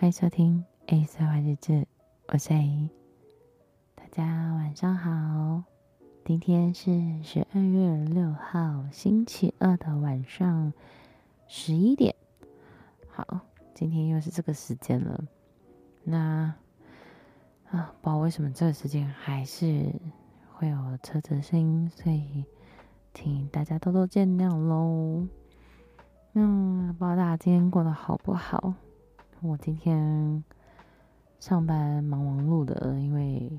欢迎收听 A 碎花日志，我是 A。大家晚上好，今天是十二月六号星期二的晚上十一点。好，今天又是这个时间了。那啊，不知道为什么这个时间还是会有车子的声音，所以请大家多多见谅喽。嗯，不知道大家今天过得好不好？我今天上班忙忙碌的，因为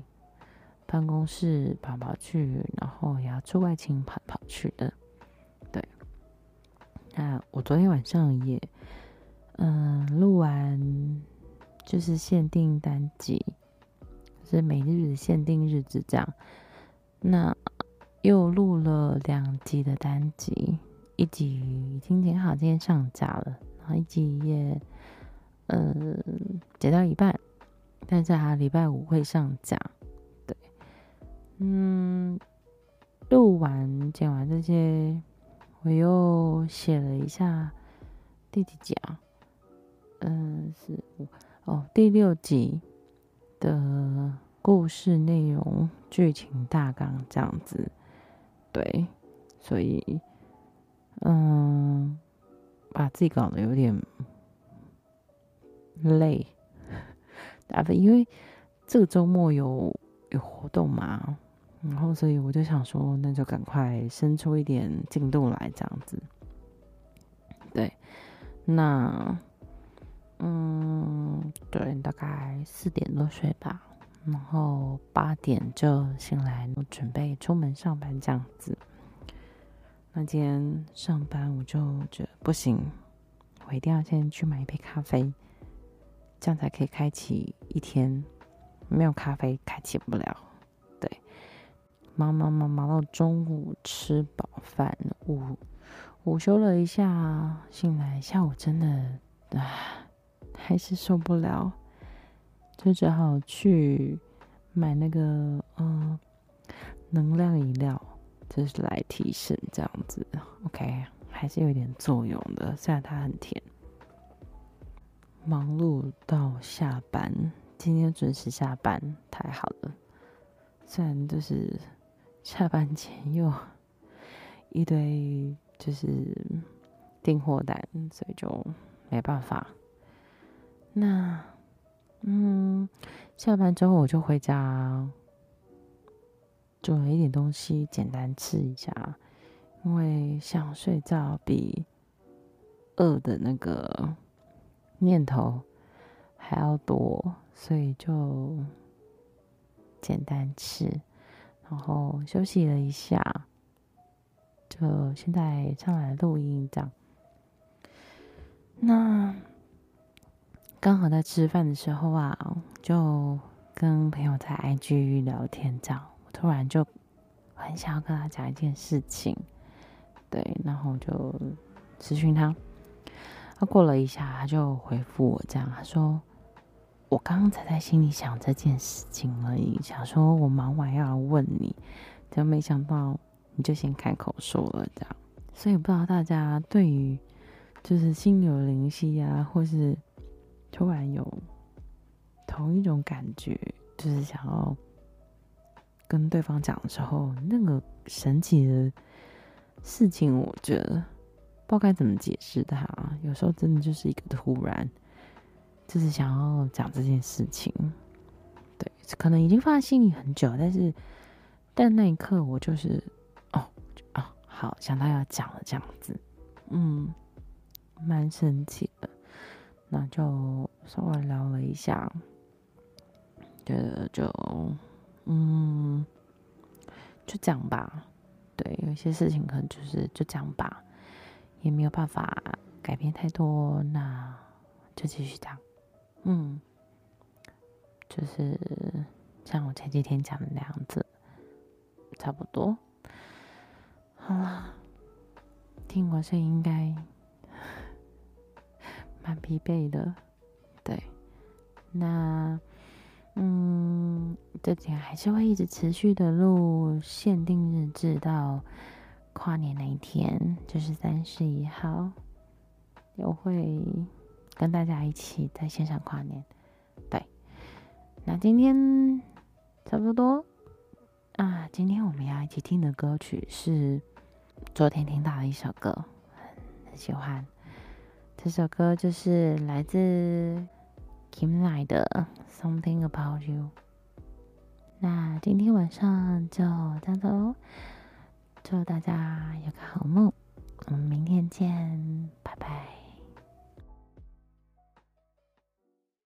办公室跑跑去，然后也要出外勤跑跑去的。对，那我昨天晚上也嗯录完，就是限定单集，是每日限定日子这样。那又录了两集的单集。一集已经剪好，今天上架了。然后一集也，嗯，剪到一半，但是还礼拜五会上架。对，嗯，录完剪完这些，我又写了一下第几集啊？嗯，是哦，第六集的故事内容、剧情大纲这样子。对，所以。嗯，把自己搞得有点累，啊不，因为这个周末有有活动嘛，然后所以我就想说，那就赶快生出一点进度来，这样子。对，那嗯，对，大概四点多睡吧，然后八点就醒来，我准备出门上班，这样子。那今天上班我就觉得不行，我一定要先去买一杯咖啡，这样才可以开启一天。没有咖啡开启不了。对，忙忙忙忙到中午吃饱饭，午午休了一下，醒来下午真的啊还是受不了，就只好去买那个嗯、能量饮料。就是来提神这样子，OK，还是有点作用的。虽然它很甜。忙碌到下班，今天准时下班，太好了。虽然就是下班前又一堆就是订货单，所以就没办法。那嗯，下班之后我就回家。煮了一点东西，简单吃一下，因为想睡觉比饿的那个念头还要多，所以就简单吃，然后休息了一下，就现在上来录音这样。那刚好在吃饭的时候啊，就跟朋友在 IG 聊天这样。我突然就很想要跟他讲一件事情，对，然后就咨询他。他过了一下，他就回复我这样，他说：“我刚刚才在心里想这件事情而已，想说我忙完要来问你，就没想到你就先开口说了这样。所以不知道大家对于就是心有灵犀啊，或是突然有同一种感觉，就是想要。”跟对方讲的时候，那个神奇的事情，我觉得不知道该怎么解释它。有时候真的就是一个突然，就是想要讲这件事情。对，可能已经放在心里很久，但是但那一刻我就是哦哦，好想到要讲了这样子，嗯，蛮神奇的。那就稍微聊了一下，觉得就。嗯，就这样吧。对，有些事情可能就是就这样吧，也没有办法改变太多，那就继续这样。嗯，就是像我前几天讲的那样子，差不多。好了，听我声音应该 蛮疲惫的。对，那。嗯，这几天还是会一直持续的录限定日志到跨年那一天，就是三十一号，我会跟大家一起在线上跨年。对，那今天差不多啊，今天我们要一起听的歌曲是昨天听到的一首歌，很喜欢。这首歌就是来自 Kim Lai 的《Something About You》。那今天晚上就这样子喽，祝大家有个好梦，我们明天见，拜拜。